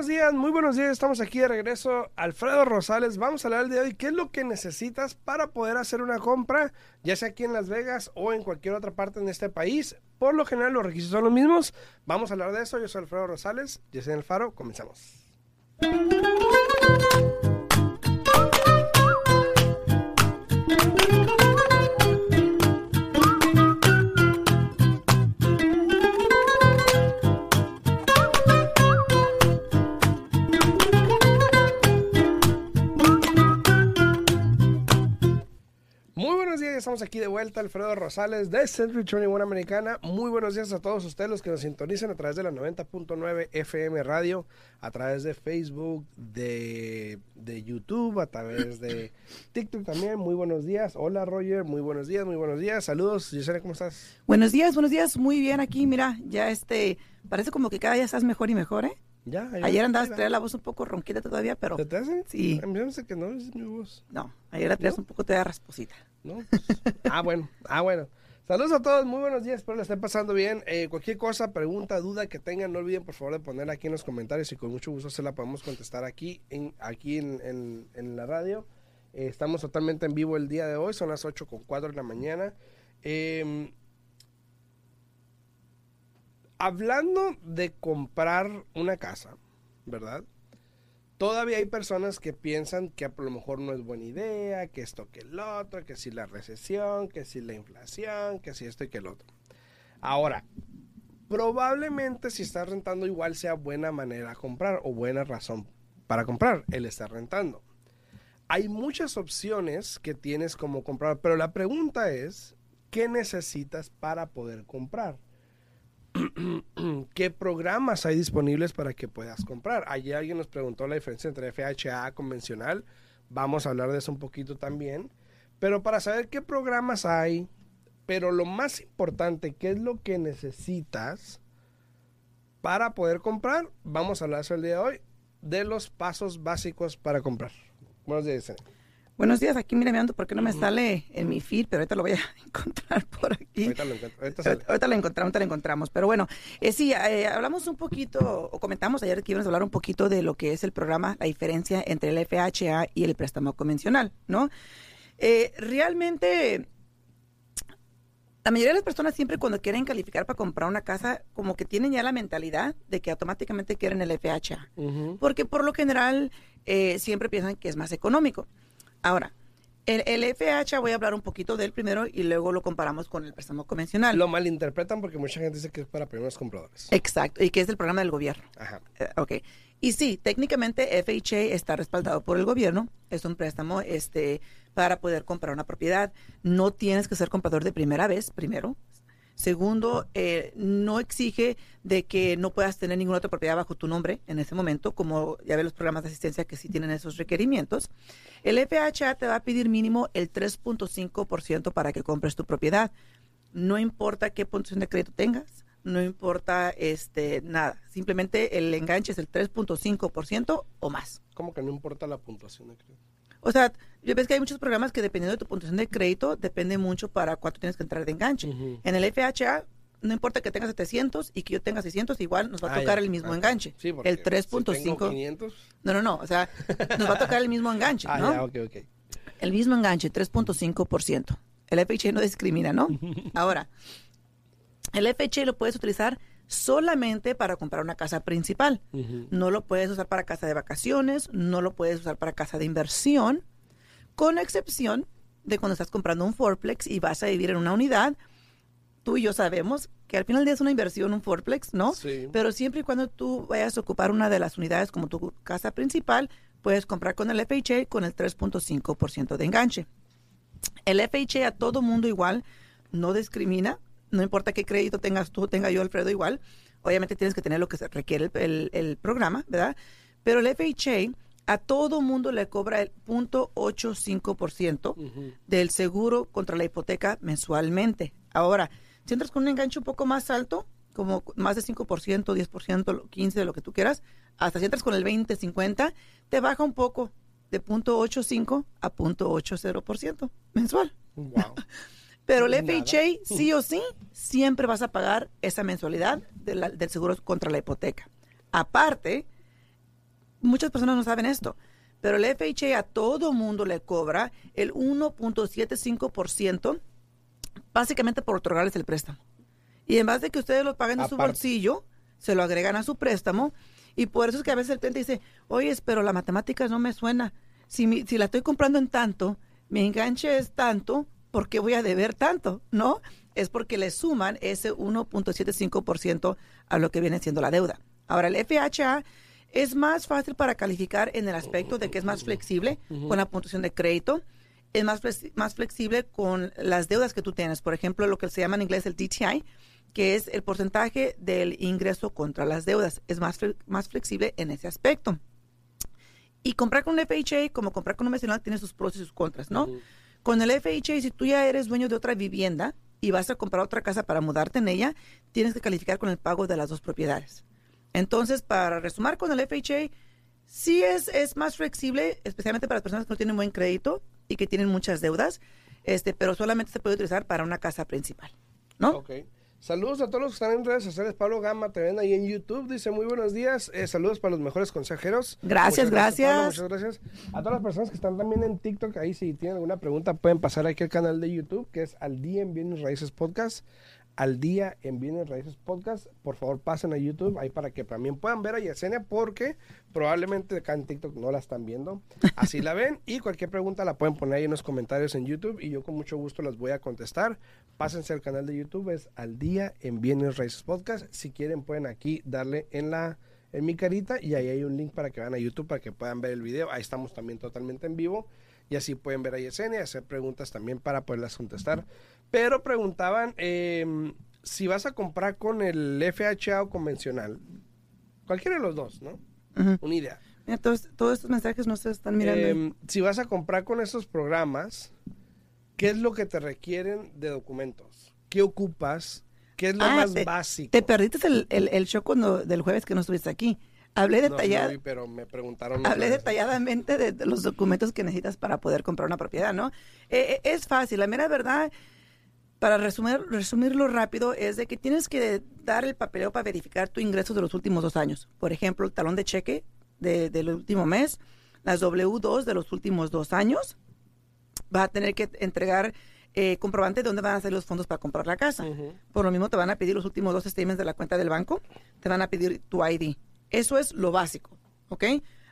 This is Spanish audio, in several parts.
buenos días, muy buenos días. Estamos aquí de regreso. Alfredo Rosales, vamos a hablar el día de hoy. ¿Qué es lo que necesitas para poder hacer una compra, ya sea aquí en Las Vegas o en cualquier otra parte en este país? Por lo general, los requisitos son los mismos. Vamos a hablar de eso. Yo soy Alfredo Rosales, yo soy El Faro. Comenzamos. Estamos aquí de vuelta, Alfredo Rosales de Century 21 Americana. Muy buenos días a todos ustedes los que nos sintonizan a través de la 90.9 FM Radio, a través de Facebook, de, de, YouTube, a través de TikTok también. Muy buenos días. Hola Roger, muy buenos días, muy buenos días. Saludos, Gisela, ¿cómo estás? Buenos días, buenos días. Muy bien aquí, mira, ya este, parece como que cada día estás mejor y mejor, ¿eh? Ya, ayer andabas traer la voz un poco ronquita todavía, pero. ¿Te, hace? Sí. A mí me que no, es mi voz. No, ayer la traías un poco te da rasposita. No, pues, ah, bueno, ah, bueno. Saludos a todos, muy buenos días, espero les estén pasando bien. Eh, cualquier cosa, pregunta, duda que tengan, no olviden por favor de ponerla aquí en los comentarios y con mucho gusto se la podemos contestar aquí en, aquí en, en, la radio. Eh, estamos totalmente en vivo el día de hoy, son las 8 con 4 de la mañana. Eh, hablando de comprar una casa, ¿verdad? Todavía hay personas que piensan que a lo mejor no es buena idea, que esto que el otro, que si la recesión, que si la inflación, que si esto y que el otro. Ahora, probablemente si estás rentando igual sea buena manera comprar o buena razón para comprar el estar rentando. Hay muchas opciones que tienes como comprar, pero la pregunta es, ¿qué necesitas para poder comprar? qué programas hay disponibles para que puedas comprar. Ayer alguien nos preguntó la diferencia entre FHA convencional. Vamos a hablar de eso un poquito también. Pero para saber qué programas hay, pero lo más importante, qué es lo que necesitas para poder comprar, vamos a hablar el día de hoy, de los pasos básicos para comprar. Buenos días. Buenos días, aquí mira, mirando porque no me sale en mi feed, pero ahorita lo voy a encontrar por aquí. Ahorita lo, encuentro, ahorita, lo encontramos, ahorita lo encontramos. Pero bueno, eh, sí, eh, hablamos un poquito, o comentamos ayer que íbamos a hablar un poquito de lo que es el programa, la diferencia entre el FHA y el préstamo convencional, ¿no? Eh, realmente, la mayoría de las personas siempre cuando quieren calificar para comprar una casa, como que tienen ya la mentalidad de que automáticamente quieren el FHA. Porque por lo general siempre piensan que es más económico. Ahora, el, el, FHA voy a hablar un poquito del primero y luego lo comparamos con el préstamo convencional. Lo malinterpretan porque mucha gente dice que es para primeros compradores. Exacto, y que es el programa del gobierno. Ajá. Eh, ok. Y sí, técnicamente FHA está respaldado por el gobierno. Es un préstamo este, para poder comprar una propiedad. No tienes que ser comprador de primera vez, primero. Segundo, eh, no exige de que no puedas tener ninguna otra propiedad bajo tu nombre en ese momento, como ya ves los programas de asistencia que sí tienen esos requerimientos. El FHA te va a pedir mínimo el 3.5% para que compres tu propiedad. No importa qué puntuación de crédito tengas, no importa este nada, simplemente el enganche es el 3.5% o más. ¿Cómo que no importa la puntuación de crédito? O sea, yo ves que hay muchos programas que dependiendo de tu puntuación de crédito, depende mucho para cuánto tienes que entrar de enganche. En el FHA, no importa que tengas 700 y que yo tenga 600, igual nos va a ah, tocar el mismo enganche. Sí, el 3.5. no, no, no, o sea, nos va a tocar el mismo enganche, ah, ¿no? Ya, ok, ok. El mismo enganche, 3.5%. El FHA no discrimina, ¿no? Ahora, el FHA lo puedes utilizar solamente para comprar una casa principal. No lo puedes usar para casa de vacaciones, no lo puedes usar para casa de inversión, con excepción de cuando estás comprando un fourplex y vas a vivir en una unidad. Tú y yo sabemos que al final del día es una inversión, un fourplex, ¿no? Sí. Pero siempre y cuando tú vayas a ocupar una de las unidades como tu casa principal, puedes comprar con el FHA con el 3.5% de enganche. El FHA a todo mundo igual no discrimina, no importa qué crédito tengas tú, tenga yo, Alfredo, igual. Obviamente tienes que tener lo que se requiere el, programa, ¿verdad? Pero el FHA a todo mundo le cobra el 0.85% del seguro contra la hipoteca mensualmente. Ahora, si entras con un enganche un poco más alto, como más de 5%, 10%, 15%, de lo que tú quieras, hasta si entras con el 20, 50, te baja un poco de 0.85 a 0.80% mensual. Wow. Pero el FHA, sí o sí, siempre vas a pagar esa mensualidad del seguro contra la hipoteca. Aparte, muchas personas no saben esto, pero el FHA a todo mundo le cobra el 1.75% básicamente por otorgarles el préstamo. Y en vez de que ustedes lo paguen de su bolsillo, se lo agregan a su préstamo. Y por eso es que a veces el cliente dice, oye, pero la matemática no me suena. Si, mi- si la estoy comprando en tanto, mi enganche es tanto, ¿por qué voy a deber tanto? ¿No? Es porque le suman ese 1.75% a lo que viene siendo la deuda. Ahora, el FHA es más fácil para calificar en el aspecto de que es más flexible con la puntuación de crédito es más, más flexible con las deudas que tú tienes. Por ejemplo, lo que se llama en inglés el DTI, que es el porcentaje del ingreso contra las deudas. Es más, más flexible en ese aspecto. Y comprar con un FHA, como comprar con un nacional, tiene sus pros y sus contras, ¿no? Con el FHA, si tú ya eres dueño de otra vivienda y vas a comprar otra casa para mudarte en ella, tienes que calificar con el pago de las dos propiedades. Entonces, para resumir con el FHA, sí es, es más flexible, especialmente para las personas que no tienen buen crédito y que tienen muchas deudas, este, pero solamente se puede utilizar para una casa principal, ¿no? Saludos a todos los que están en redes sociales. Pablo Gama, te ven ahí en YouTube. Dice muy buenos días. Eh, saludos para los mejores consejeros. Gracias, Muchas gracias. Pablo, muchas gracias. A todas las personas que están también en TikTok, ahí si tienen alguna pregunta pueden pasar aquí al canal de YouTube, que es Al Día en Bienes Raíces Podcast. Al Día en Bienes Raíces Podcast. Por favor, pasen a YouTube ahí para que también puedan ver a Yesenia, porque probablemente acá en TikTok no la están viendo. Así la ven y cualquier pregunta la pueden poner ahí en los comentarios en YouTube y yo con mucho gusto las voy a contestar. Pásense al canal de YouTube, es Al Día en Bienes Raíces Podcast. Si quieren pueden aquí darle en la en mi carita y ahí hay un link para que vayan a YouTube para que puedan ver el video. Ahí estamos también totalmente en vivo y así pueden ver a Yesenia y hacer preguntas también para poderlas contestar. Pero preguntaban eh, si vas a comprar con el FHA o convencional. Cualquiera de los dos, ¿no? Una idea. Mira, todos, todos estos mensajes no se están mirando. Eh, si vas a comprar con estos programas, ¿qué es lo que te requieren de documentos? ¿Qué ocupas? ¿Qué es lo Ah, más te- básico? Te perdiste el, el, el show cuando, del jueves que no estuviste aquí. Hablé, No, detallada- no vi, pero me preguntaron. hablé otra vez. detalladamente de, de los documentos que necesitas para poder comprar una propiedad, ¿no? Eh, eh, es fácil, la mera verdad, para resumir, resumirlo rápido, es de que tienes que dar el papeleo para verificar tu ingreso de los últimos dos años. Por ejemplo, el talón de cheque de- del último mes, las W2 de los últimos dos años. Vas a tener que entregar eh, comprobante de dónde van a salir los fondos para comprar la casa. Por lo mismo te van a pedir los últimos dos statements de la cuenta del banco, te van a pedir tu ID. Eso es lo básico, ¿ok?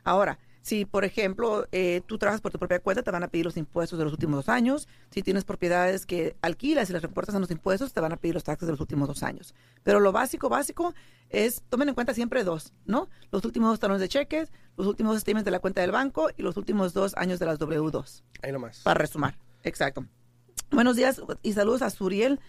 Ahora, si por ejemplo eh, tú trabajas por tu propia cuenta, te van a pedir los impuestos de los últimos dos años. Si tienes propiedades que alquilas y las reportas en los impuestos, te van a pedir los taxes de los últimos dos años. Pero lo básico, básico es, tomen en cuenta siempre dos, ¿no? Los últimos dos talones de cheques, los últimos dos statements de la cuenta del banco y los últimos dos años de las W2 Ahí nomás. para resumar. Exacto. Buenos días y saludos a Suriel.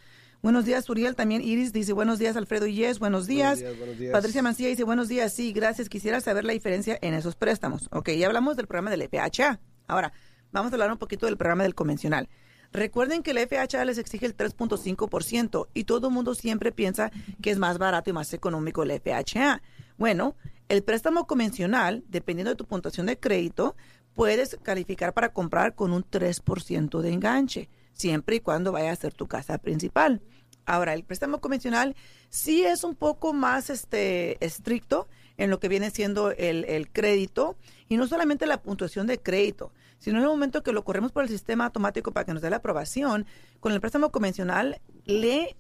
Buenos días, Suriel. También Iris dice buenos días, Alfredo Yes. Buenos días. Buenos días, buenos días. Patricia Mancilla dice buenos días. Sí, gracias. Quisiera saber la diferencia en esos préstamos. Ok, ya hablamos del programa del FHA. Ahora, vamos a hablar un poquito del programa del convencional. Recuerden que el FHA les exige el 3.5% y todo el mundo siempre piensa que es más barato y más económico el FHA. Bueno, el préstamo convencional, dependiendo de tu puntuación de crédito, puedes calificar para comprar con un 3% de enganche, siempre y cuando vaya a ser tu casa principal. Ahora, el préstamo convencional sí es un poco más este, estricto en lo que viene siendo el, el crédito y no solamente la puntuación de crédito, sino en el momento que lo corremos por el sistema automático para que nos dé la aprobación, con el préstamo convencional lee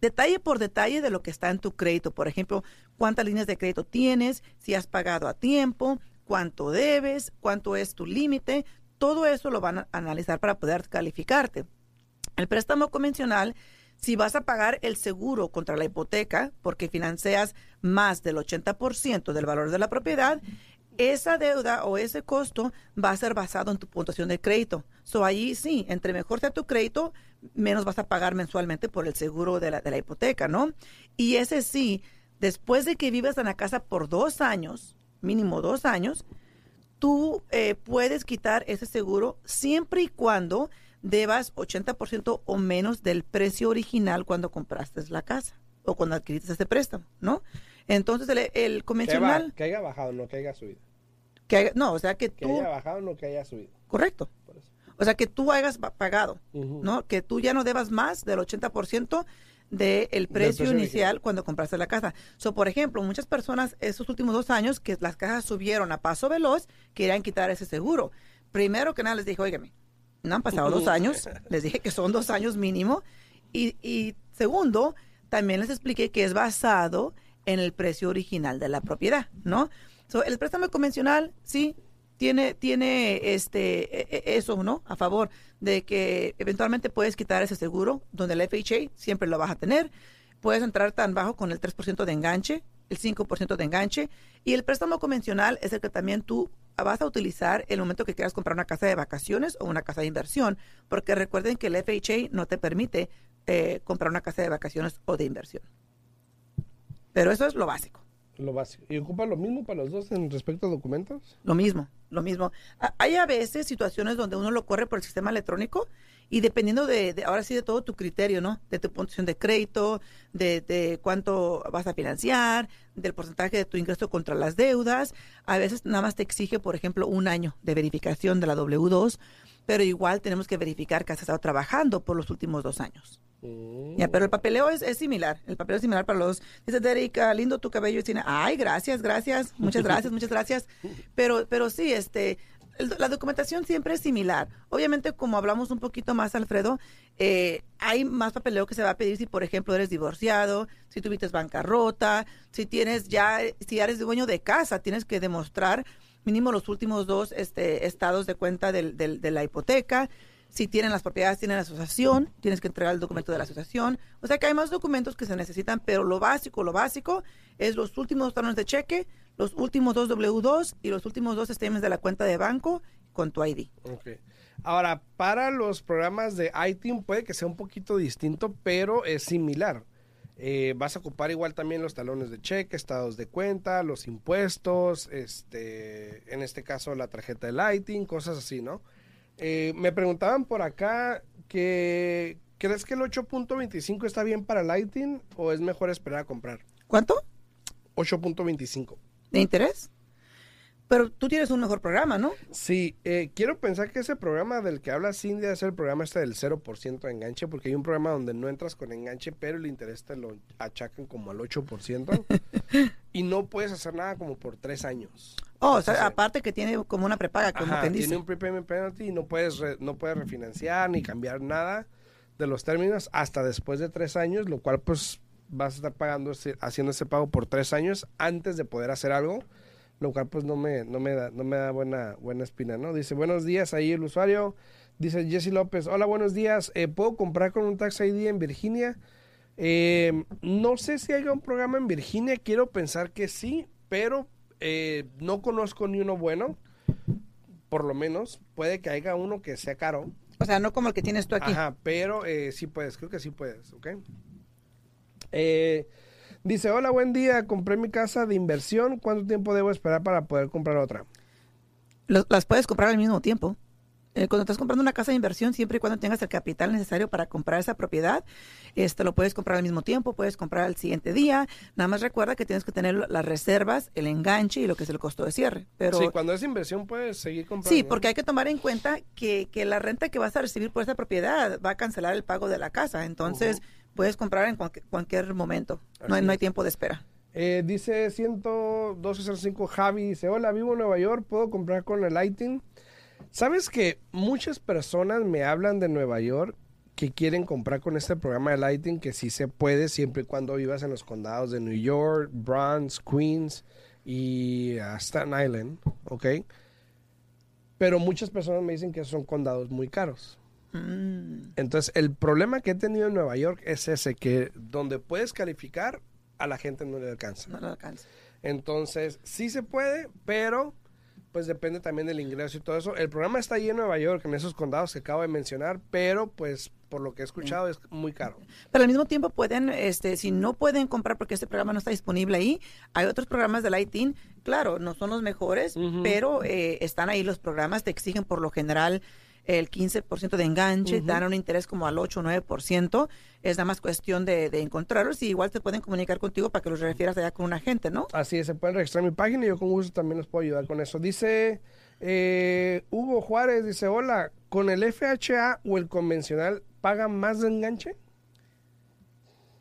detalle por detalle de lo que está en tu crédito. Por ejemplo, cuántas líneas de crédito tienes, si has pagado a tiempo, cuánto debes, cuánto es tu límite. Todo eso lo van a analizar para poder calificarte. El préstamo convencional, si vas a pagar el seguro contra la hipoteca, porque financias más del 80% del valor de la propiedad, esa deuda o ese costo va a ser basado en tu puntuación de crédito. So, allí sí, entre mejor sea tu crédito, menos vas a pagar mensualmente por el seguro de la, de la hipoteca, ¿no? Y ese sí, después de que vivas en la casa por dos años, mínimo dos años, tú eh, puedes quitar ese seguro siempre y cuando debas 80% o menos del precio original cuando compraste la casa o cuando adquiriste ese préstamo, ¿no? Entonces el, el Que, va- convencional, que haya bajado, no que haya subido. que haga- no, o sea que Que tú, haya bajado, no que haya subido. correcto, Por eso. o sea que tú hayas pa- pagado. ¿no? Que tú ya no debas más del 80% del precio precio inicial cuando compraste la casa. So, por ejemplo, muchas personas estos últimos dos años que las casas subieron a paso veloz, querían quitar ese seguro. Primero que nada les dije, óigame, no han pasado dos años, les dije que son dos años mínimo. Y, y segundo, también les expliqué que es basado en el precio original de la propiedad, ¿no? So, el préstamo convencional, sí, tiene, tiene este, e- e- eso, ¿no? A favor de que eventualmente puedes quitar ese seguro, donde el FHA siempre lo vas a tener. Puedes entrar tan bajo con el 3% de enganche, el 5% de enganche. Y el préstamo convencional es el que también tú vas a utilizar el momento que quieras comprar una casa de vacaciones o una casa de inversión, porque recuerden que el FHA no te permite eh, comprar una casa de vacaciones o de inversión. Pero eso es lo básico. Lo básico. ¿Y ocupa lo mismo para los dos en respecto a documentos? Lo mismo, lo mismo. Hay a veces situaciones donde uno lo corre por el sistema electrónico y dependiendo de, de- ahora sí, de todo tu criterio, ¿no? De tu puntuación de crédito, de, de cuánto vas a financiar, del porcentaje de tu ingreso contra las deudas. A veces nada más te exige, por ejemplo, un año de verificación de la W2, pero igual tenemos que verificar que has estado trabajando por los últimos dos años. Mm. Ya, pero el papeleo es, es similar. El papeleo es similar para los. Dice Derek, lindo tu cabello. Y tiene, Ay, gracias, gracias. Muchas gracias, muchas gracias. Pero, pero sí, este. el- La documentación siempre es similar. Obviamente, como hablamos un poquito más, Alfredo, eh, hay más papeleo que se va a pedir si, por ejemplo, eres divorciado, si tuviste bancarrota, si tienes ya, si ya eres dueño de casa, tienes que demostrar mínimo los últimos dos este, estados de cuenta del- del- de la hipoteca. Si tienen las propiedades, tienen la asociación, tienes que entregar el documento de la asociación. O sea que hay más documentos que se necesitan, pero lo básico, lo básico es los últimos talones de cheque, los últimos dos W2 y los últimos dos statements de la cuenta de banco con tu ID. Ok. Ahora, para los programas de iTeam puede que sea un poquito distinto, pero es similar. Eh, vas a ocupar igual también los talones de cheque, estados de cuenta, los impuestos, este, en este caso la tarjeta de Lighting, cosas así, ¿no? Eh, me preguntaban por acá que ¿crees que el 8.25 está bien para Lighting o es mejor esperar a comprar? ¿Cuánto? 8.25. ¿De interés? Pero tú tienes un mejor programa, ¿no? Sí, eh, quiero pensar que ese programa del que habla Cindy es el programa este del 0% de enganche, porque hay un programa donde no entras con enganche, pero el interés te lo achacan como al 8%, y no puedes hacer nada como por tres años. Oh, o sea, aparte que tiene como una prepaga, como Ajá, quien dice. tiene un prepayment penalty y no puedes, re- no puedes refinanciar ni cambiar nada de los términos hasta después de tres años, lo cual pues vas a estar pagando, haciendo ese pago por tres años antes de poder hacer algo, lo cual pues no me, no me da, no me da buena, buena espina, ¿no? Dice, buenos días ahí el usuario, dice Jesse López, hola, buenos días, eh, ¿puedo comprar con un Tax ID en Virginia? Eh, no sé si haya un programa en Virginia, quiero pensar que sí, pero eh, no conozco ni uno bueno, por lo menos. Puede que haya uno que sea caro. O sea, no como el que tienes tú aquí. Ajá, pero eh, sí puedes, creo que sí puedes, ¿ok? Eh, dice, hola, buen día, compré mi casa de inversión, ¿cuánto tiempo debo esperar para poder comprar otra? Los- las puedes comprar al mismo tiempo. Eh, cuando estás comprando una casa de inversión, siempre y cuando tengas el capital necesario para comprar esa propiedad, este lo puedes comprar al mismo tiempo, puedes comprar al siguiente día. Nada más recuerda que tienes que tener las reservas, el enganche y lo que es el costo de cierre. Pero sí, cuando es inversión puedes seguir comprando. Sí, porque hay que tomar en cuenta que, que la renta que vas a recibir por esa propiedad va a cancelar el pago de la casa. Entonces, puedes comprar en cualquier, cualquier momento. No hay, no tiempo de espera. Eh, dice 11205 Javi, dice, hola, vivo en Nueva York, ¿puedo comprar con el Lighting? ¿Sabes que muchas personas me hablan de Nueva York que quieren comprar con este programa de Lighting, que sí se puede siempre y cuando vivas en los condados de New York, Bronx, Queens y ah, Staten Island, ¿ok? Pero muchas personas me dicen que son condados muy caros. Mm, Entonces, el problema que he tenido en Nueva York es ese, que donde puedes calificar, a la gente no le alcanza. no lo alcanza. Entonces, sí se puede, pero pues depende también del ingreso y todo eso. El programa está ahí en Nueva York, en esos condados que acabo de mencionar, pero pues por lo que he escuchado es muy caro. Pero al mismo tiempo pueden, este, si no pueden comprar porque este programa no está disponible ahí, hay otros programas del ITIN, claro, no son los mejores, pero eh, están ahí los programas, te exigen por lo general el 15% de enganche, dan un interés como al 8 o 9%, es nada más cuestión de, de encontrarlos y igual te pueden comunicar contigo para que los refieras allá con un agente, ¿no? Así es, se pueden registrar en mi página y yo con gusto también los puedo ayudar con eso. Dice eh, Hugo Juárez, dice, hola, ¿con el FHA o el convencional pagan más de enganche?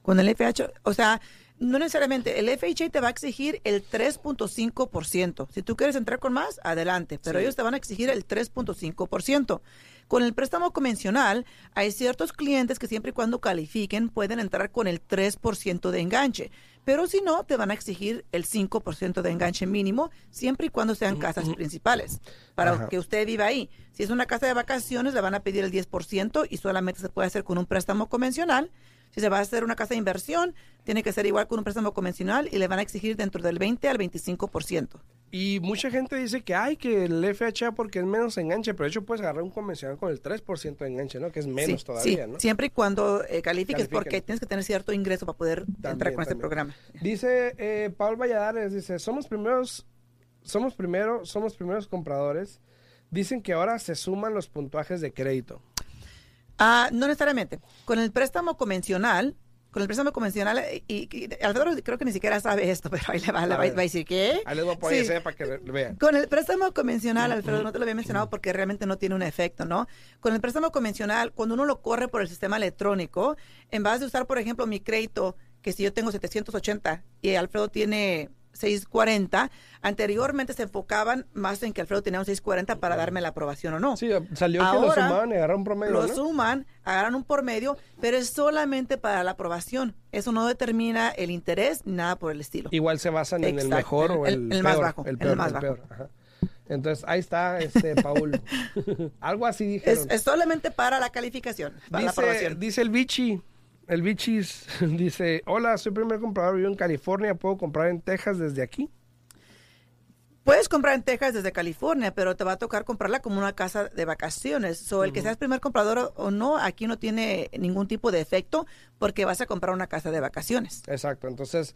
Con el FHA, o sea, no necesariamente, el FHA te va a exigir el 3.5%. Si tú quieres entrar con más, adelante, pero Sí. ellos te van a exigir el 3.5%. Con el préstamo convencional, hay ciertos clientes que siempre y cuando califiquen pueden entrar con el 3% de enganche, pero si no, te van a exigir el 5% de enganche mínimo, siempre y cuando sean casas principales, para Ajá. que usted viva ahí. Si es una casa de vacaciones, le van a pedir el 10% y solamente se puede hacer con un préstamo convencional. Si se va a hacer una casa de inversión, tiene que ser igual con un préstamo convencional y le van a exigir dentro del 20 al 25%. Y mucha gente dice que hay que el FHA porque es menos enganche, pero de hecho puedes agarrar un convencional con el 3% de enganche, ¿no? Que es menos Sí, todavía, sí, ¿no? Siempre y cuando eh, califiques, Califiquen. porque tienes que tener cierto ingreso para poder entrar También, con este también. programa. Dice eh, Paul Valladares, dice, somos primeros, somos primero, somos primeros compradores. Dicen que ahora se suman los puntuajes de crédito. Ah, no necesariamente. Con el préstamo convencional, con el préstamo convencional, eh, y, y Alfredo creo que ni siquiera sabe esto, pero ahí le va, le va, va a decir que. Ahí les voy a poner Sí. para que vean. Con el préstamo convencional, Alfredo, no te lo había mencionado porque realmente no tiene un efecto, ¿no? Con el préstamo convencional, cuando uno lo corre por el sistema electrónico, en vez de usar, por ejemplo, mi crédito, que si yo tengo 780 y Alfredo tiene 640, anteriormente se enfocaban más en que Alfredo tenía un 640 para darme la aprobación o no. Sí, salió que lo Ahora, sumaban y agarraron un promedio, Lo ¿no? suman, agarran un por medio, pero es solamente para la aprobación. Eso no determina el interés ni nada por el estilo. Igual se basan en el mejor o el- el, el más peor, bajo, El el peor, más el bajo. peor, ajá. Entonces, ahí está, este, Paul. Algo así dijeron. es solamente para la calificación, para la Dice, aprobación. dice el bichi, el bichis, dice, hola, soy primer comprador, vivo en California, ¿puedo comprar en Texas desde aquí? Puedes comprar en Texas desde California, pero te va a tocar comprarla como una casa de vacaciones. So, el que seas primer comprador o- o no, aquí no tiene ningún tipo de efecto porque vas a comprar una casa de vacaciones. Exacto, entonces,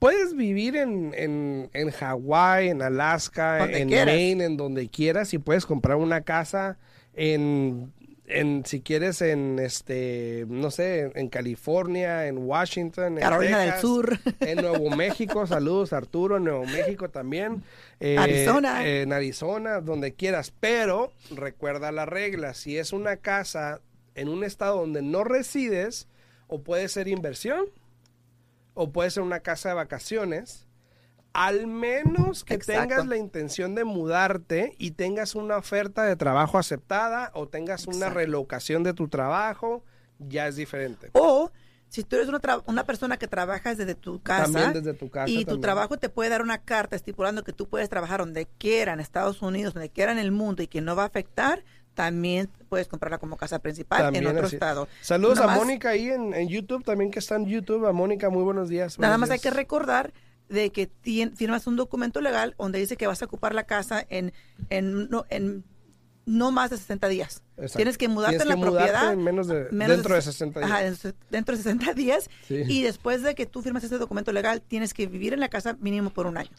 puedes vivir en, en, en Hawái, en Alaska, Donde en quieras. Maine, en donde quieras, y puedes comprar una casa en, en si quieres, en, este, no sé, en, California, en Washington, en Carolina del Sur. En Nuevo México, saludos Arturo, en Nuevo México también. Eh, Arizona. En Arizona, donde quieras. Pero recuerda la regla, si es una casa en un estado donde no resides, o puede ser inversión, o puede ser una casa de vacaciones, al menos que Exacto. tengas la intención de mudarte y tengas una oferta de trabajo aceptada o tengas una relocación de tu trabajo, ya es diferente. O si tú eres una, tra- una persona que trabajas desde tu casa, También desde tu casa. y tu también. trabajo te puede dar una carta estipulando que tú puedes trabajar donde quiera, en Estados Unidos, donde quiera en el mundo y que no va a afectar, también puedes comprarla como casa principal También en otro así. estado. Saludos a Mónica ahí en, en YouTube, también que está en YouTube. A Mónica, muy buenos días. Nada más hay que recordar de que tien- firmas un documento legal donde dice que vas a ocupar la casa en, en, no, en no más de 60 días. Exacto. Tienes que mudarte Tienes en la propiedad. en menos de- menos dentro de se- 60 días. Ajá, dentro de 60 días. Sí. Y después de que tú firmas ese documento legal, tienes que vivir en la casa mínimo por un año.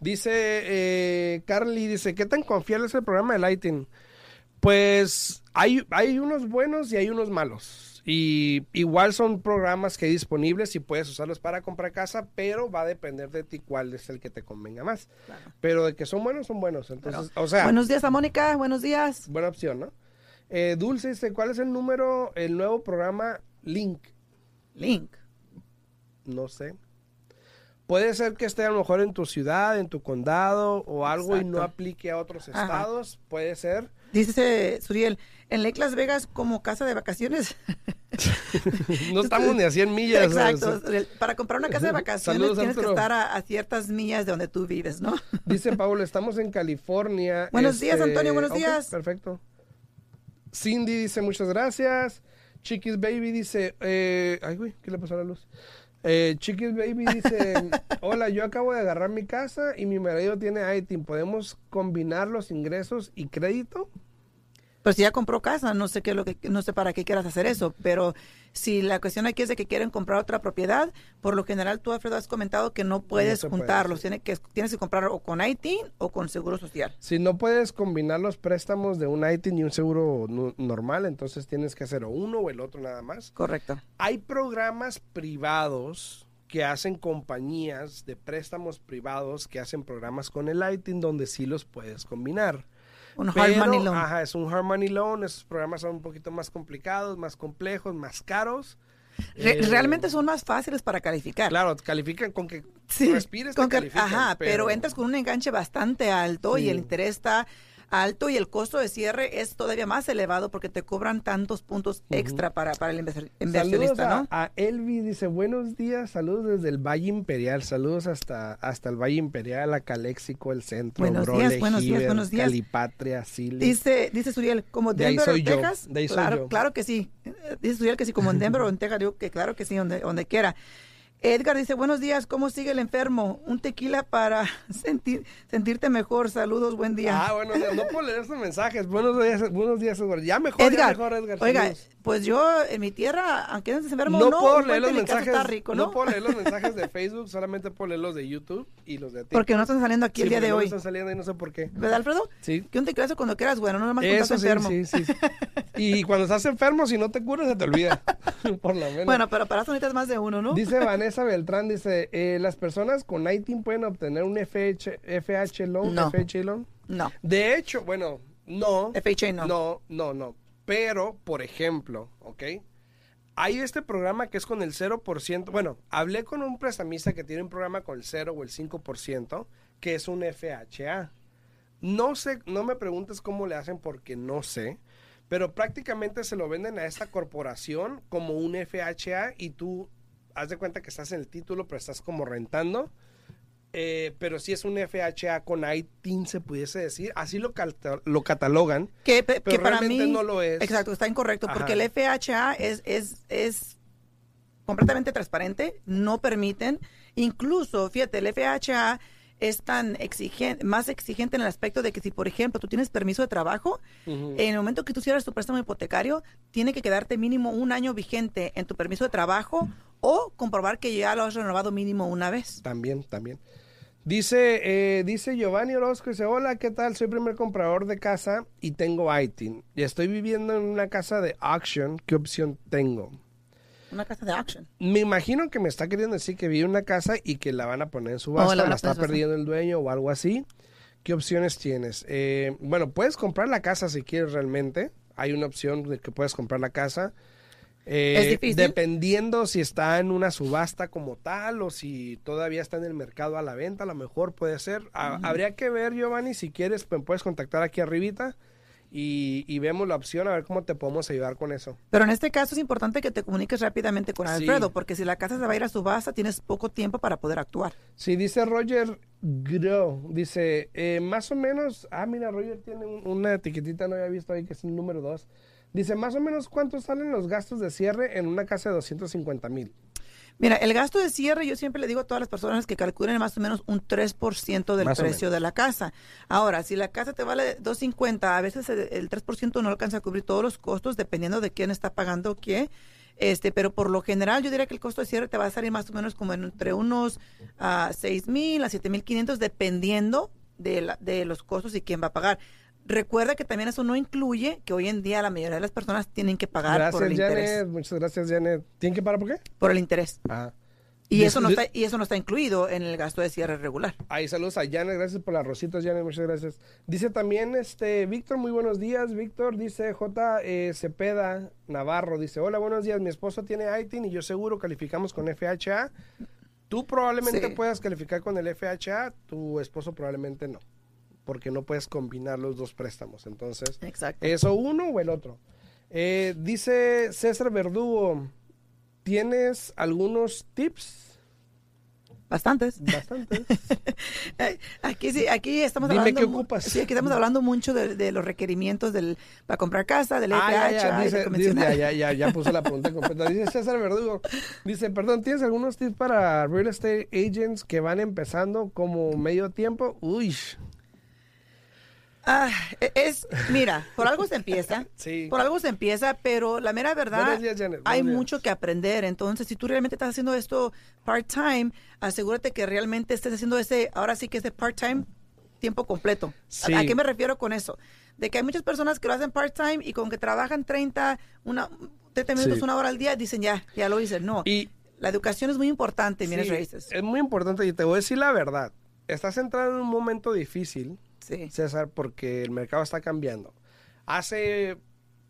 Dice eh, Carly, dice, ¿qué tan confiable es el programa de Lighting? Pues hay, hay unos buenos y hay unos malos. Y igual son programas que hay disponibles y puedes usarlos para comprar casa, pero va a depender de ti cuál es el que te convenga más. Pero de que son buenos, son buenos. Entonces, o sea, Buenos días a Mónica, buenos días. buena opción, ¿no? Eh, Dulce dice, ¿cuál es el número, el nuevo programa Link? Link. No sé. Puede ser que esté a lo mejor en tu ciudad, en tu condado o algo y no aplique a otros Ajá. estados. Puede ser. Dice Suriel, en Lake Las Vegas como casa de vacaciones. No estamos ni a 100 millas. Exacto. Para comprar una casa de vacaciones Saludos, tienes que estar a, a ciertas millas de donde tú vives, ¿no? Dice Pablo, estamos en California. este, Buenos días, Antonio, buenos días. Perfecto. Cindy dice muchas gracias. Chiquis Baby dice, eh, ay güey, ¿qué le pasó a la luz? Eh, Chiquis Baby dice, hola, yo acabo de agarrar mi casa y mi marido tiene ITIN. ¿Podemos combinar los ingresos y crédito? Pues si ya compró casa, no sé qué es lo que no sé para qué quieras hacer eso, pero si la cuestión aquí es de que quieren comprar otra propiedad, por lo general tú Alfredo has comentado que no puedes puede, juntarlos, sí. tienes que tienes que comprar o con IT o con seguro social. Si no puedes combinar los préstamos de un ITIN y un seguro normal, entonces tienes que hacer o uno o el otro nada más. Correcto. Hay programas privados que hacen compañías de préstamos privados que hacen programas con el ITIN donde sí los puedes combinar. Un hard Pero, money loan. Ajá, es un hard money loan. Esos programas son un poquito más complicados, más complejos, más caros. Re- Eh, realmente son más fáciles para calificar. Claro, califican con que Sí, respires te con que- califican, ajá, pero... entras con un enganche bastante alto y el interés está alto y el costo de cierre es todavía más elevado porque te cobran tantos puntos extra para, para el Saludos inversionista, a, ¿no? a Elvi, dice buenos días, saludos desde el Valle Imperial, saludos hasta, hasta el Valle Imperial, a el centro, Buenos Brole, días, buenos días, Heber, buenos días. Calipatria, Sili. Dice, dice Suriel, como De ahí Denver soy o yo, Texas. de ahí soy claro, yo. claro que sí. Dice Suriel que sí, como en Denver o en Texas, digo que claro que sí, donde, donde quiera. Edgar dice, buenos días, ¿cómo sigue el enfermo? Un tequila para sentir, sentirte mejor. Saludos, buen día. Ah, bueno, no puedo leer estos mensajes. Buenos días, buenos días, Edgar. Ya mejor, ya Edgar, mejor, Edgar. oiga, saludos. pues yo en mi tierra, aunque no estés enfermo, no, no, puedo leer los mensajes. está rico, ¿no? puedo leer los mensajes de Facebook, solamente puedo leer los de YouTube y los de TikTok. Porque no están saliendo aquí el día de no hoy. están saliendo y no sé por qué. ¿Verdad, Alfredo? Sí. Que un tequilazo cuando quieras, bueno, no nomás cuando estás sí, enfermo. sí, sí, sí. Y cuando estás enfermo, si no te curas, se te olvida. por lo menos. Bueno, pero para eso necesitas más de uno, ¿no? Dice Vanessa Beltrán, dice, eh, las personas con ITIN pueden obtener un FH, FH loan, No. FHA loan. No, De hecho, bueno, no. FHA no. No, no, no. Pero, por ejemplo, ¿ok? Hay este programa que es con el 0%. Bueno, hablé con un prestamista que tiene un programa con el 0 o el 5%, que es un FHA. No sé, no me preguntes cómo le hacen porque no sé, pero prácticamente se lo venden a esta corporación como un FHA y tú haz de cuenta que estás en el título, pero estás como rentando. Eh, pero si es un FHA con ITIN, se pudiese decir. Así lo, cata- lo catalogan. Que, pe- Pero que para realmente mí no lo es. Exacto, está incorrecto porque el FHA es es es completamente transparente, no permiten, incluso, fíjate, el FHA es tan exigente, más exigente en el aspecto de que si, por ejemplo, tú tienes permiso de trabajo, en el momento que tú cierras tu préstamo hipotecario, tiene que quedarte mínimo un año vigente en tu permiso de trabajo o comprobar que ya lo has renovado mínimo una vez. También, también. Dice, eh, dice Giovanni Orozco, dice, hola, ¿qué tal? Soy primer comprador de casa y tengo ITIN. Y estoy viviendo en una casa de auction. ¿Qué opción tengo? Una casa de auction. Me imagino que me está queriendo decir que vive en una casa y que la van a poner en subasta, Oh, la van la, está subasta. perdiendo el dueño o algo así. ¿Qué opciones tienes? Eh, bueno, puedes comprar la casa si quieres realmente. Hay una opción de que puedes comprar la casa. Eh, ¿Es difícil? Dependiendo si está en una subasta como tal o si todavía está en el mercado a la venta, a lo mejor puede ser. Ha- Habría que ver, Giovanni, si quieres, me puedes contactar aquí arribita y, y vemos la opción a ver cómo te podemos ayudar con eso. Pero en este caso es importante que te comuniques rápidamente con Sí. Alfredo, porque si la casa se va a ir a subasta, tienes poco tiempo para poder actuar. Sí, dice Roger Grow, dice, eh, más o menos, ah, mira, Roger tiene un- una etiquetita, no había visto ahí que es el número 2. Dice, más o menos, ¿cuánto salen los gastos de cierre en una casa de 250 mil? Mira, el gasto de cierre, yo siempre le digo a todas las personas que calculen más o menos un 3% del Más precio de la casa. Ahora, si la casa te vale 250, a veces el, el 3% no alcanza a cubrir todos los costos, dependiendo de quién está pagando qué. Este, pero por lo general, yo diría que el costo de cierre te va a salir más o menos como entre unos a 6 mil a 7 mil 500, dependiendo de, la- de los costos y quién va a pagar. Recuerda que también eso no incluye que hoy en día la mayoría de las personas tienen que pagar por el Gracias, interés. Janet, muchas gracias, Janet. ¿Tienen que pagar por qué? Por el interés. Ah. Y eso, no está, y eso no está incluido en el gasto de cierre regular. Ahí saludos a Janet, gracias por las rositas, Janet, muchas gracias. Dice también, este, Víctor, muy buenos días, Víctor, dice J. eh, Cepeda Navarro, dice, hola, buenos días, mi esposo tiene ITIN y yo seguro calificamos con FHA. Tú probablemente Sí. puedas calificar con el FHA, tu esposo probablemente no, porque no puedes combinar los dos préstamos, entonces, Exacto. eso uno o el otro. Eh, dice César Verdugo, ¿tienes algunos tips? Bastantes. Bastantes. Aquí sí, aquí estamos Dime hablando. qué ocupas. Sí, aquí estamos hablando mucho de, de los requerimientos del para comprar casa, del Ah, ya, ya, dice, dice, ya, ya, ya puso la pregunta completa. Dice César Verdugo, dice, perdón, ¿tienes algunos tips para real estate agents que van empezando como medio tiempo? Uy, Ah, e- es, mira, por algo se empieza. Sí. Por algo se empieza, pero la mera verdad, Buenos días, Janet. hay días. mucho que aprender. Entonces, si tú realmente estás haciendo esto part-time, asegúrate que realmente estés haciendo ese, ahora sí que ese part-time tiempo completo. Sí. ¿A, a qué me refiero con eso? De que hay muchas personas que lo hacen part-time y con que trabajan 30, una, 30 minutos, Sí. una hora al día, dicen ya, ya lo hice. No. y La educación es muy importante bienes sí, es muy importante y te voy a decir la verdad. Estás entrando en un momento difícil, Sí. César, porque el mercado está cambiando. Hace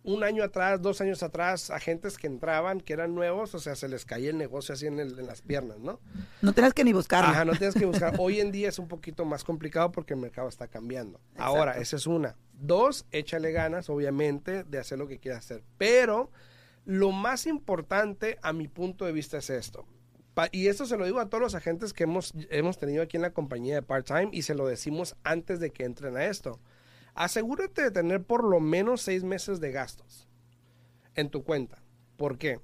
un año atrás, dos años atrás, agentes que entraban, que eran nuevos, o sea, se les caía el negocio así en, el- en las piernas, ¿no? No tienes que ni buscarlo. Ajá, no tienes que buscar. Hoy en día es un poquito más complicado porque el mercado está cambiando. Ahora, esa es una. Dos, échale ganas, obviamente, de hacer lo que quieras hacer. Pero lo más importante, a mi punto de vista, es esto. Y esto se lo digo a todos los agentes que hemos, hemos tenido aquí en la compañía de part-time y se lo decimos antes de que entren a esto. Asegúrate de tener por lo menos seis meses de gastos en tu cuenta. ¿Por qué?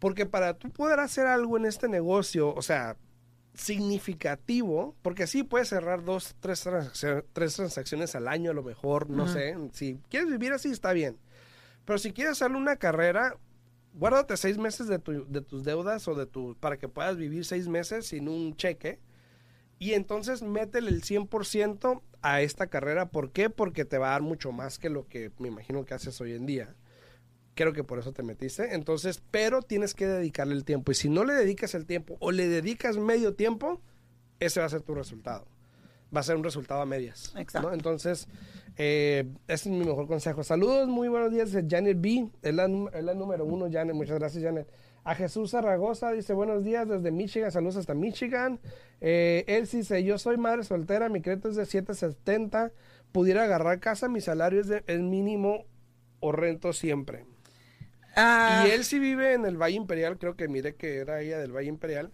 Porque para tú poder hacer algo en este negocio, o sea, significativo, porque sí puedes cerrar dos, tres, transaccio- tres transacciones al año a lo mejor, no sé. Si quieres vivir así, está bien. Pero si quieres hacerle una carrera, guárdate seis meses de, tu- de tus deudas o de tu, para que puedas vivir seis meses sin un cheque. Y entonces métele el 100% a esta carrera. ¿Por qué? Porque te va a dar mucho más que lo que me imagino que haces hoy en día. Creo que por eso te metiste. Entonces, pero tienes que dedicarle el tiempo. Y si no le dedicas el tiempo o le dedicas medio tiempo, ese va a ser tu resultado. Va a ser un resultado a medias. ¿no? Exacto. Entonces, eh, ese es mi mejor consejo. Saludos, muy buenos días. Janet B. Es la, es la número uno, Janet. Muchas gracias, Janet. A Jesús Zaragoza dice buenos días desde Michigan. Saludos hasta Michigan. Eh, él dice, yo soy madre soltera, mi crédito es de 770. Pudiera agarrar casa, mi salario es de el mínimo o rento siempre. Ah, Y él sí vive en el Valle Imperial, creo que mire que era ella del Valle Imperial.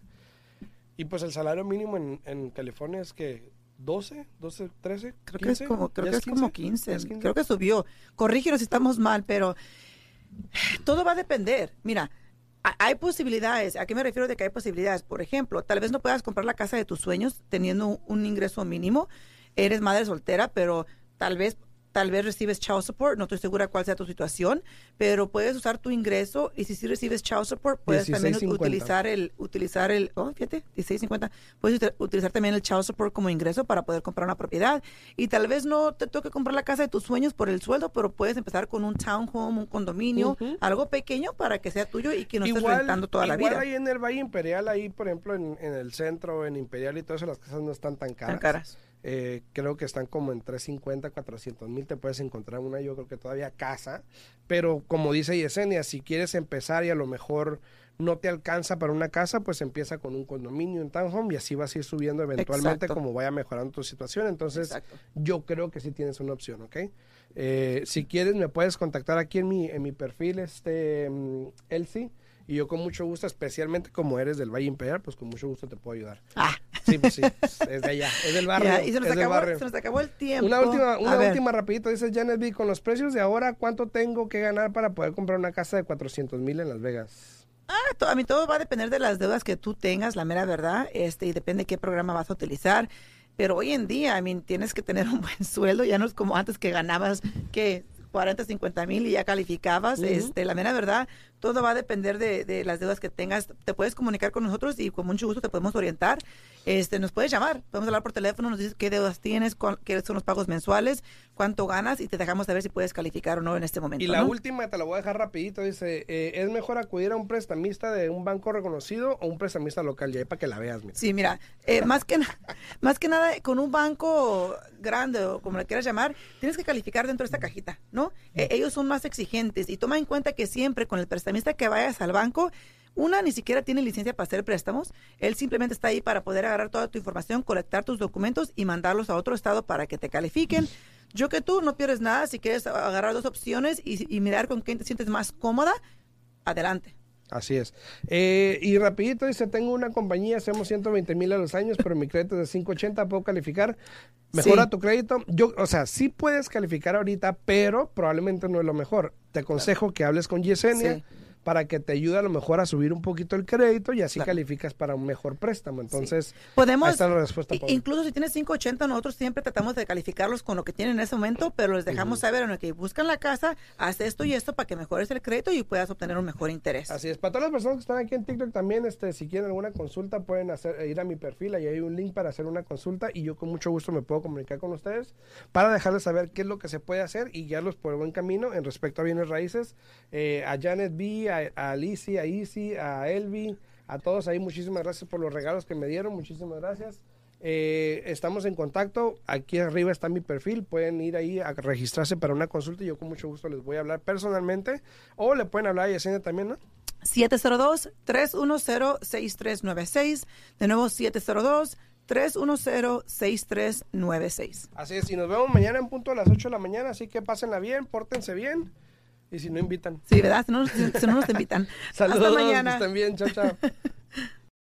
Y pues el salario mínimo en, en California es que 12, 12, 13, creo que es 15, como, creo ¿ya que es como 15. ¿Ya es 15? Creo que subió. Corrígenos si estamos mal, pero todo va a depender. Mira, ha- hay posibilidades. ¿A qué me refiero de que hay posibilidades? Por ejemplo, tal vez no puedas comprar la casa de tus sueños teniendo un ingreso mínimo. Eres madre soltera, pero tal vez tal vez recibes child support, no estoy segura cuál sea tu situación, pero puedes usar tu ingreso y si sí recibes child support, puedes también 16.50. utilizar el utilizar el, oh, fíjate, 16.50. Puedes util- utilizar también el child support como ingreso para poder comprar una propiedad y tal vez no te toque comprar la casa de tus sueños por el sueldo, pero puedes empezar con un townhome, un condominio, algo pequeño para que sea tuyo y que no estés rentando toda la igual vida. ahí en el Valle Imperial, ahí por ejemplo en, en el centro, en Imperial y todo eso, las casas no están tan caras. Tan caras. Eh, creo que están como en 350, 400 mil. Te puedes encontrar una, yo creo que todavía casa. Pero como dice Yesenia, si quieres empezar y a lo mejor no te alcanza para una casa, pues empieza con un condominio, un townhome y así vas a ir subiendo eventualmente Exacto. como vaya mejorando tu situación. Entonces, Exacto. yo creo que sí tienes una opción, ¿ok? Eh, si quieres, me puedes contactar aquí en mi, en mi perfil, este, mm, Elsie. Y yo con mucho gusto, especialmente como eres del Valle Imperial, pues con mucho gusto te puedo ayudar. Ah, Sí, pues sí, es de allá, es del barrio. ya, y se nos, es del acabó, barrio. se nos acabó el tiempo. Una última, A una ver. última rapidito, dice Janet B. Con los precios de ahora, ¿cuánto tengo que ganar para poder comprar una casa de 400 mil en Las Vegas? Ah, to- a mí todo va a depender de las deudas que tú tengas, la mera verdad, este, y depende qué programa vas a utilizar. Pero hoy en día, I mean, tienes que tener un buen sueldo, ya no es como antes que ganabas que 40, 50 mil y ya calificabas. Este, la mera verdad, todo va a depender de, de las deudas que tengas. Te puedes comunicar con nosotros y con mucho gusto te podemos orientar. Este, nos puedes llamar, podemos hablar por teléfono, nos dices qué deudas tienes, cuál- qué son los pagos mensuales, cuánto ganas y te dejamos saber si puedes calificar o no en este momento. Y la ¿no? última te la voy a dejar rapidito, dice, eh, ¿es mejor acudir a un prestamista de un banco reconocido o un prestamista local? Ya para que la veas, mira. Sí, mira, eh, más, que, más que nada con un banco grande o como le quieras llamar, tienes que calificar dentro de esta cajita, ¿no? Eh, ellos son más exigentes y toma en cuenta que siempre con el prestamista que vayas al banco, una ni siquiera tiene licencia para hacer préstamos, él simplemente está ahí para poder agarrar toda tu información, colectar tus documentos y mandarlos a otro estado para que te califiquen. Yo que tú no pierdes nada, si quieres agarrar dos opciones y, y mirar con quién te sientes más cómoda, adelante. Así es. Eh, y rapidito dice, tengo una compañía, hacemos 120 mil a los años, pero mi crédito es de 580, ¿puedo calificar? Mejora Sí. tu crédito. Yo, o sea, sí puedes calificar ahorita, pero probablemente no es lo mejor. Te aconsejo que hables con Yesenia Sí. Para que te ayude a lo mejor a subir un poquito el crédito y así Claro. calificas para un mejor préstamo. Entonces, Podemos, ahí está la respuesta. incluso si tienes 580, nosotros siempre tratamos de calificarlos con lo que tienen en ese momento, pero les dejamos saber en lo que buscan la casa, haz esto y esto para que mejores el crédito y puedas obtener un mejor interés. Así es. Para todas las personas que están aquí en TikTok también, este, si quieren alguna consulta, pueden hacer, eh, ir a mi perfil, ahí hay un link para hacer una consulta y yo con mucho gusto me puedo comunicar con ustedes para dejarles saber qué es lo que se puede hacer y guiarlos por el buen camino en respecto a bienes raíces. Eh, a Janet B, a, a Alicia, a Easy, a Elvi, a todos ahí, muchísimas gracias por los regalos que me dieron, muchísimas gracias. Eh, estamos en contacto. Aquí arriba está mi perfil. Pueden ir ahí a registrarse para una consulta. y Yo con mucho gusto les voy a hablar personalmente. O le pueden hablar a Yesenia también, ¿no? 702-310-6396. De nuevo, 702-310-6396. Así es. Y nos vemos mañana en punto a las 8 de la mañana. Así que pásenla bien, pórtense bien. Y si no invitan. Sí, ¿verdad? Si no, si no nos invitan. Saludos. Hasta mañana. Estén bien. Chao, chao.